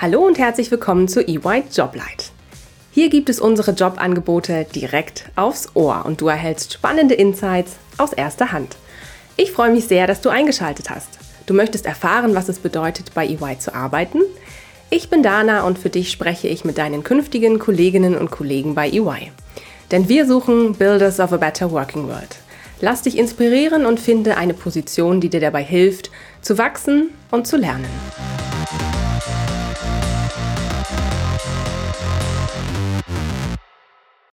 Hallo und herzlich willkommen zu EY Joblight. Hier gibt es unsere Jobangebote direkt aufs Ohr und du erhältst spannende Insights aus erster Hand. Ich freue mich sehr, dass du eingeschaltet hast. Du möchtest erfahren, was es bedeutet, bei EY zu arbeiten? Ich bin Dana und für dich spreche ich mit deinen künftigen Kolleginnen und Kollegen bei EY. Denn wir suchen Builders of a Better Working World. Lass dich inspirieren und finde eine Position, die dir dabei hilft, zu wachsen und zu lernen.